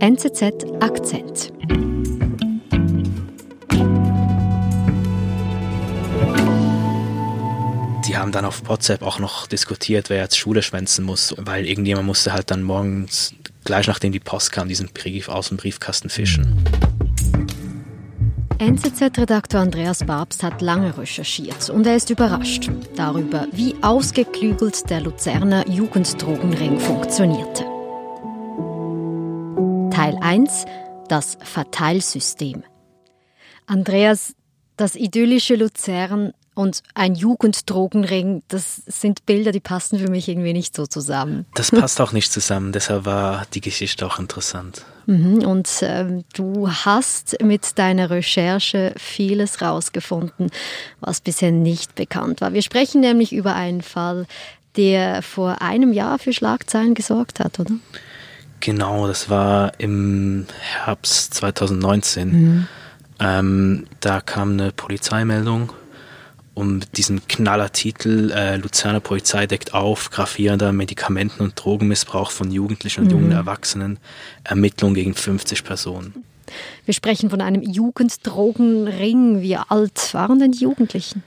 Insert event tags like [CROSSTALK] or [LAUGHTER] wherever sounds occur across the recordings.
NZZ Akzent. Die haben dann auf WhatsApp auch noch diskutiert, wer jetzt Schule schwänzen muss, weil irgendjemand musste halt dann morgens, gleich nachdem die Post kam, diesen Brief aus dem Briefkasten fischen. NZZ-Redakteur Andreas Babst hat lange recherchiert und er ist überrascht darüber, wie ausgeklügelt der Luzerner Jugenddrogenring funktionierte. Teil 1 Das Verteilsystem. Andreas, das idyllische Luzern und ein Jugenddrogenring, das sind Bilder, die passen für mich irgendwie nicht so zusammen. Das [LAUGHS] passt auch nicht zusammen, deshalb war die Geschichte auch interessant. Mhm, und ähm, du hast mit deiner Recherche vieles rausgefunden, was bisher nicht bekannt war. Wir sprechen nämlich über einen Fall, der vor einem Jahr für Schlagzeilen gesorgt hat, oder? Genau, das war im Herbst 2019. Mhm. Ähm, da kam eine Polizeimeldung um diesen Knallertitel äh, Luzerner Polizei deckt auf, gravierender Medikamenten- und Drogenmissbrauch von Jugendlichen und mhm. jungen Erwachsenen, Ermittlung gegen 50 Personen. Wir sprechen von einem Jugenddrogenring. Wie alt waren denn die Jugendlichen?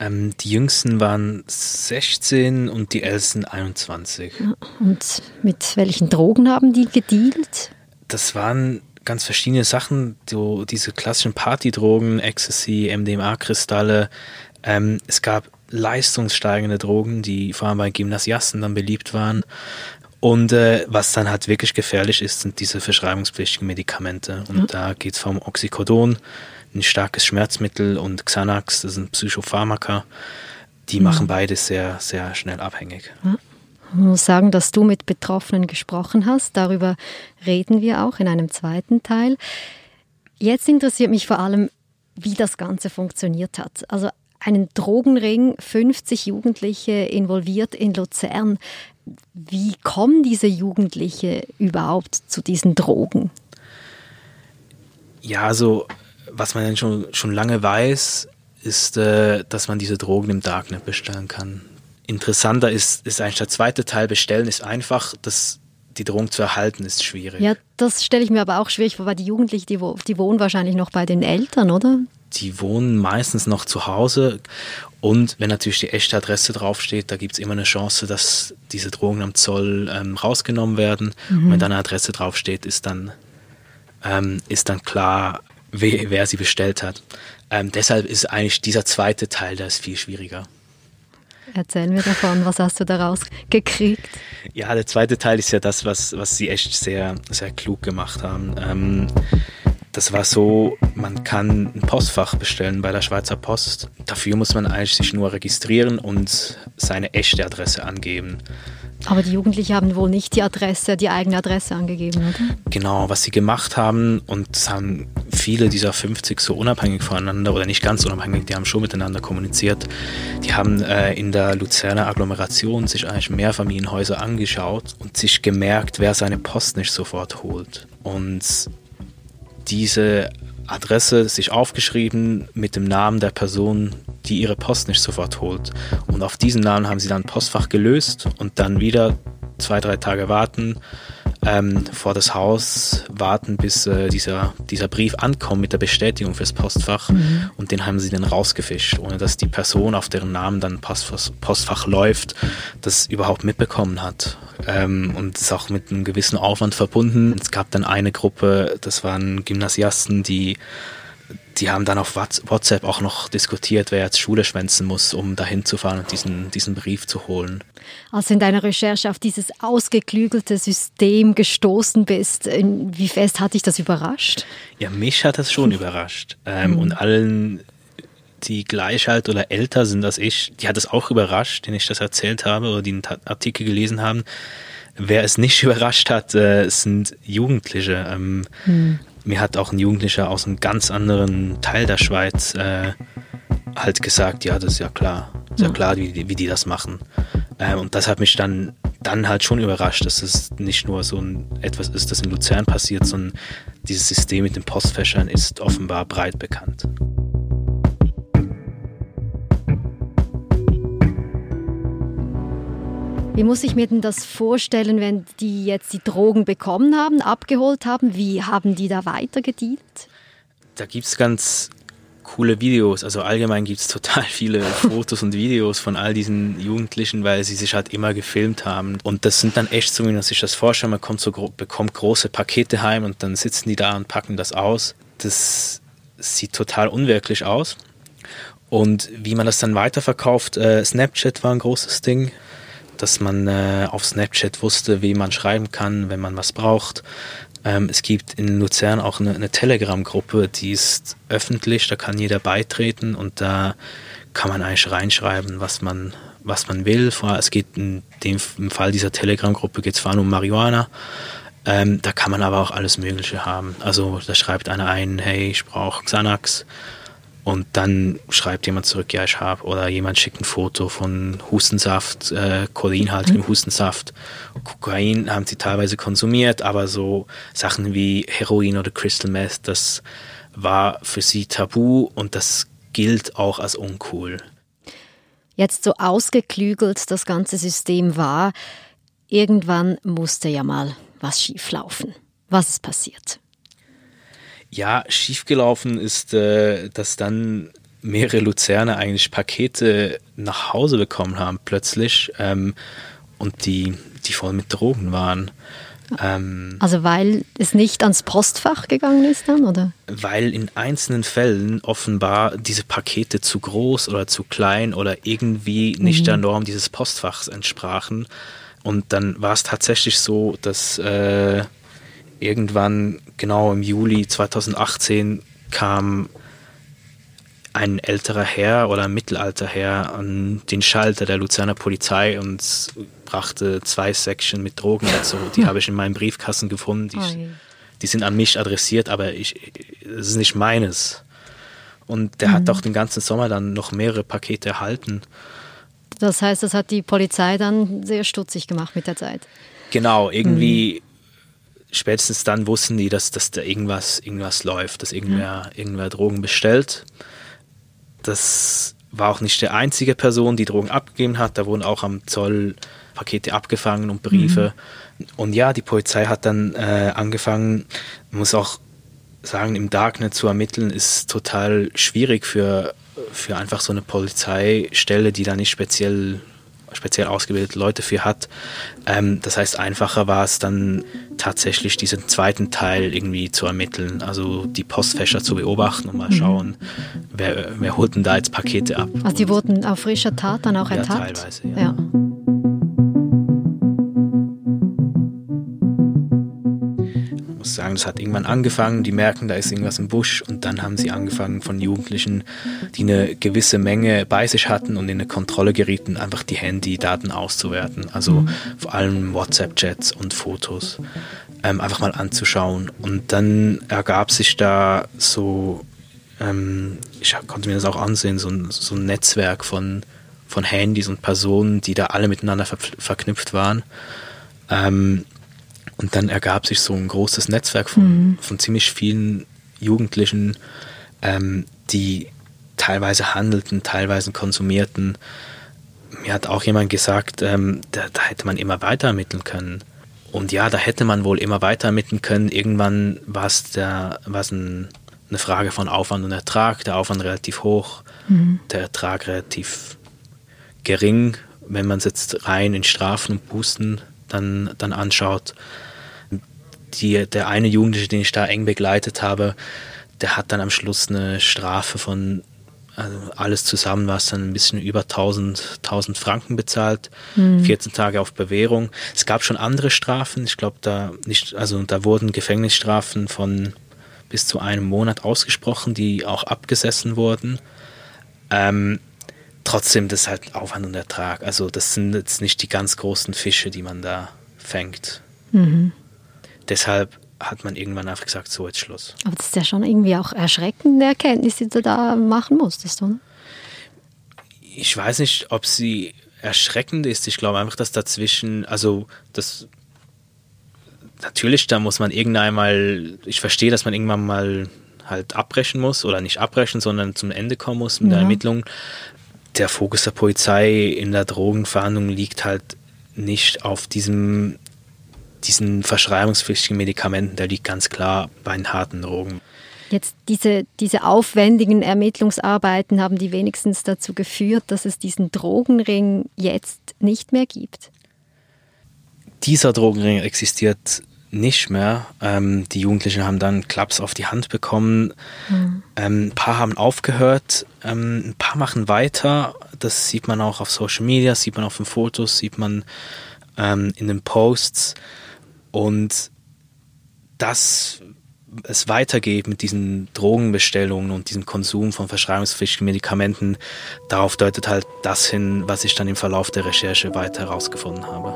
Ähm, die jüngsten waren 16 und die ältesten 21. Und mit welchen Drogen haben die gedealt? Das waren ganz verschiedene Sachen, so diese klassischen Partydrogen, Ecstasy, MDMA-Kristalle, ähm, es gab leistungssteigende Drogen, die vor allem bei Gymnasiasten dann beliebt waren. Und äh, was dann halt wirklich gefährlich ist, sind diese verschreibungspflichtigen Medikamente. Und ja. da geht es vom Oxycodon, ein starkes Schmerzmittel, und Xanax, das sind Psychopharmaka. Die mhm. machen beides sehr, sehr schnell abhängig. Ja. Ich muss sagen, dass du mit Betroffenen gesprochen hast. Darüber reden wir auch in einem zweiten Teil. Jetzt interessiert mich vor allem, wie das Ganze funktioniert hat. Also einen Drogenring, 50 Jugendliche involviert in Luzern. Wie kommen diese Jugendliche überhaupt zu diesen Drogen? Ja, also was man schon, schon lange weiß, ist, äh, dass man diese Drogen im Darknet bestellen kann. Interessanter ist, ist eigentlich der zweite Teil, bestellen ist einfach, das, die Drogen zu erhalten ist schwierig. Ja, das stelle ich mir aber auch schwierig vor, weil die Jugendlichen, die, die wohnen wahrscheinlich noch bei den Eltern, oder? die wohnen meistens noch zu Hause. Und wenn natürlich die echte Adresse draufsteht, da gibt es immer eine Chance, dass diese Drogen am Zoll ähm, rausgenommen werden. Mhm. Und wenn da eine Adresse draufsteht, ist dann, ähm, ist dann klar, wer, wer sie bestellt hat. Ähm, deshalb ist eigentlich dieser zweite Teil, der ist viel schwieriger. Erzähl mir davon, was hast du daraus gekriegt? Ja, der zweite Teil ist ja das, was, was sie echt sehr, sehr klug gemacht haben. Ähm, das war so, man kann ein Postfach bestellen bei der Schweizer Post. Dafür muss man eigentlich sich nur registrieren und seine echte Adresse angeben. Aber die Jugendlichen haben wohl nicht die Adresse, die eigene Adresse angegeben, oder? Genau, was sie gemacht haben, und das haben viele dieser 50 so unabhängig voneinander oder nicht ganz unabhängig, die haben schon miteinander kommuniziert. Die haben äh, in der Luzerner Agglomeration sich eigentlich Mehrfamilienhäuser angeschaut und sich gemerkt, wer seine Post nicht sofort holt. Und diese Adresse sich aufgeschrieben mit dem Namen der Person, die ihre Post nicht sofort holt. Und auf diesen Namen haben sie dann Postfach gelöst und dann wieder zwei, drei Tage warten ähm, vor das Haus warten, bis äh, dieser, dieser Brief ankommt mit der Bestätigung fürs Postfach. Mhm. Und den haben sie dann rausgefischt, ohne dass die Person, auf deren Namen dann Postfach, Postfach läuft, das überhaupt mitbekommen hat. Ähm, und ist auch mit einem gewissen Aufwand verbunden. Es gab dann eine Gruppe, das waren Gymnasiasten, die die haben dann auf WhatsApp auch noch diskutiert, wer jetzt Schule schwänzen muss, um dahin zu fahren und diesen, diesen Brief zu holen. Als du in deiner Recherche auf dieses ausgeklügelte System gestoßen bist, wie fest hat dich das überrascht? Ja, mich hat das schon [LAUGHS] überrascht. Ähm, mhm. Und allen, die gleich alt oder älter sind als ich, die hat es auch überrascht, denen ich das erzählt habe oder die einen Artikel gelesen haben. Wer es nicht [LAUGHS] überrascht hat, äh, sind Jugendliche. Ähm, mhm mir hat auch ein Jugendlicher aus einem ganz anderen Teil der Schweiz äh, halt gesagt, ja, das ist ja klar, ist ja, klar, wie, wie die das machen. Ähm, und das hat mich dann, dann halt schon überrascht, dass es nicht nur so ein, etwas ist, das in Luzern passiert, sondern dieses System mit den Postfächern ist offenbar breit bekannt. Wie muss ich mir denn das vorstellen, wenn die jetzt die Drogen bekommen haben, abgeholt haben? Wie haben die da weitergedient? Da gibt es ganz coole Videos. Also allgemein gibt es total viele [LAUGHS] Fotos und Videos von all diesen Jugendlichen, weil sie sich halt immer gefilmt haben. Und das sind dann echt so, wie man sich das vorstellt, man kommt so, bekommt große Pakete heim und dann sitzen die da und packen das aus. Das sieht total unwirklich aus. Und wie man das dann weiterverkauft, äh, Snapchat war ein großes Ding, dass man äh, auf Snapchat wusste, wie man schreiben kann, wenn man was braucht. Ähm, es gibt in Luzern auch eine, eine Telegram-Gruppe, die ist öffentlich, da kann jeder beitreten und da kann man eigentlich reinschreiben, was man, was man will. Es geht in dem, im Fall dieser Telegram-Gruppe geht es vor allem um Marihuana. Ähm, da kann man aber auch alles Mögliche haben. Also da schreibt einer ein, hey, ich brauche Xanax und dann schreibt jemand zurück, ja, ich habe. Oder jemand schickt ein Foto von Hustensaft, äh, Choleinhaltigem mhm. Hustensaft. Kokain haben sie teilweise konsumiert, aber so Sachen wie Heroin oder Crystal Meth, das war für sie tabu und das gilt auch als uncool. Jetzt so ausgeklügelt das ganze System war, irgendwann musste ja mal was schieflaufen. Was ist passiert? Ja, schiefgelaufen ist, äh, dass dann mehrere Luzerner eigentlich Pakete nach Hause bekommen haben plötzlich ähm, und die, die voll mit Drogen waren. Ähm, also weil es nicht ans Postfach gegangen ist dann, oder? Weil in einzelnen Fällen offenbar diese Pakete zu groß oder zu klein oder irgendwie nicht mhm. der Norm dieses Postfachs entsprachen. Und dann war es tatsächlich so, dass äh, irgendwann, genau im Juli 2018, kam ein älterer Herr oder ein mittelalte Herr an den Schalter der Luzerner Polizei und brachte zwei Säckchen mit Drogen dazu. Die [LAUGHS] habe ich in meinem Briefkasten gefunden. Die, die sind an mich adressiert, aber ich, es ist nicht meines. Und der mhm. hat auch den ganzen Sommer dann noch mehrere Pakete erhalten. Das heißt, das hat die Polizei dann sehr stutzig gemacht mit der Zeit. Genau, irgendwie mhm spätestens dann wussten die, dass, dass da irgendwas, irgendwas läuft, dass irgendwer, irgendwer Drogen bestellt. Das war auch nicht der einzige Person, die Drogen abgegeben hat. Da wurden auch am Zoll Pakete abgefangen und Briefe. Mhm. Und ja, die Polizei hat dann äh, angefangen, muss auch sagen, im Darknet zu ermitteln, ist total schwierig für, für einfach so eine Polizeistelle, die da nicht speziell speziell ausgebildete Leute für hat. Ähm, das heißt, einfacher war es dann tatsächlich diesen zweiten Teil irgendwie zu ermitteln, also die Postfächer zu beobachten und mal mhm. schauen, wer, wer holt denn da jetzt Pakete ab. Also die wurden auf frischer Tat dann auch ja, ertappt? Teilweise, ja. ja. Sagen, das hat irgendwann angefangen, die merken, da ist irgendwas im Busch und dann haben sie angefangen von Jugendlichen, die eine gewisse Menge bei sich hatten und in eine Kontrolle gerieten, einfach die Handydaten auszuwerten. Also mhm. vor allem WhatsApp-Chats und Fotos ähm, einfach mal anzuschauen. Und dann ergab sich da so, ähm, ich konnte mir das auch ansehen, so ein, so ein Netzwerk von, von Handys und Personen, die da alle miteinander ver verknüpft waren. Ähm, und dann ergab sich so ein großes Netzwerk von, mhm. von ziemlich vielen Jugendlichen, ähm, die teilweise handelten, teilweise konsumierten. Mir hat auch jemand gesagt, ähm, da, da, hätte man immer weiter ermitteln können. Und ja, da hätte man wohl immer weiter ermitteln können. Irgendwann war es ein, eine Frage von Aufwand und Ertrag. Der Aufwand relativ hoch, mhm. der Ertrag relativ gering, wenn man es jetzt rein in Strafen und Bußen dann, dann anschaut die, der eine Jugendliche, den ich da eng begleitet habe, der hat dann am Schluss eine Strafe von also alles zusammen war es dann ein bisschen über 1000, 1000 Franken bezahlt, mhm. 14 Tage auf Bewährung. Es gab schon andere Strafen, ich glaube da nicht, also da wurden Gefängnisstrafen von bis zu einem Monat ausgesprochen, die auch abgesessen wurden. Ähm, trotzdem, das ist halt Aufwand und Ertrag. Also das sind jetzt nicht die ganz großen Fische, die man da fängt. Mhm deshalb hat man irgendwann einfach gesagt, so jetzt Schluss. Aber das ist ja schon irgendwie auch erschreckende Erkenntnis, die du da machen musstest, oder? Ich weiß nicht, ob sie erschreckend ist. Ich glaube einfach, dass dazwischen, also das natürlich, da muss man irgendwann mal, ich verstehe, dass man irgendwann mal halt abbrechen muss oder nicht abbrechen, sondern zum Ende kommen muss mit ja. der Ermittlung. Der Fokus der Polizei in der Drogenverhandlung liegt halt nicht auf diesem, diesen verschreibungspflichtigen Medikamenten, der liegt ganz klar bei den harten Drogen. Jetzt diese, diese aufwendigen Ermittlungsarbeiten haben die wenigstens dazu geführt, dass es diesen Drogenring jetzt nicht mehr gibt. Dieser Drogenring existiert nicht mehr. Ähm, die Jugendlichen haben dann Klaps auf die Hand bekommen. Mhm. Ähm, ein paar haben aufgehört, ähm, ein paar machen weiter. Das sieht man auch auf Social Media, sieht man auf den Fotos, sieht man ähm, in den Posts. Und dass es weitergeht mit diesen Drogenbestellungen und diesem Konsum von verschreibungspflichtigen Medikamenten, darauf deutet halt das hin, was ich dann im Verlauf der Recherche weiter herausgefunden habe.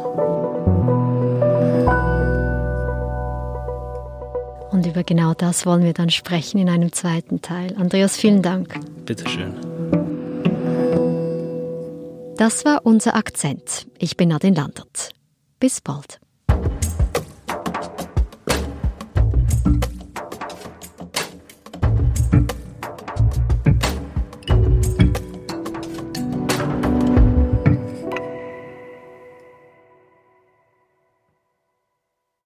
Und über genau das wollen wir dann sprechen in einem zweiten Teil. Andreas, vielen Dank. Bitteschön. Das war unser Akzent. Ich bin Nadine Landert. Bis bald.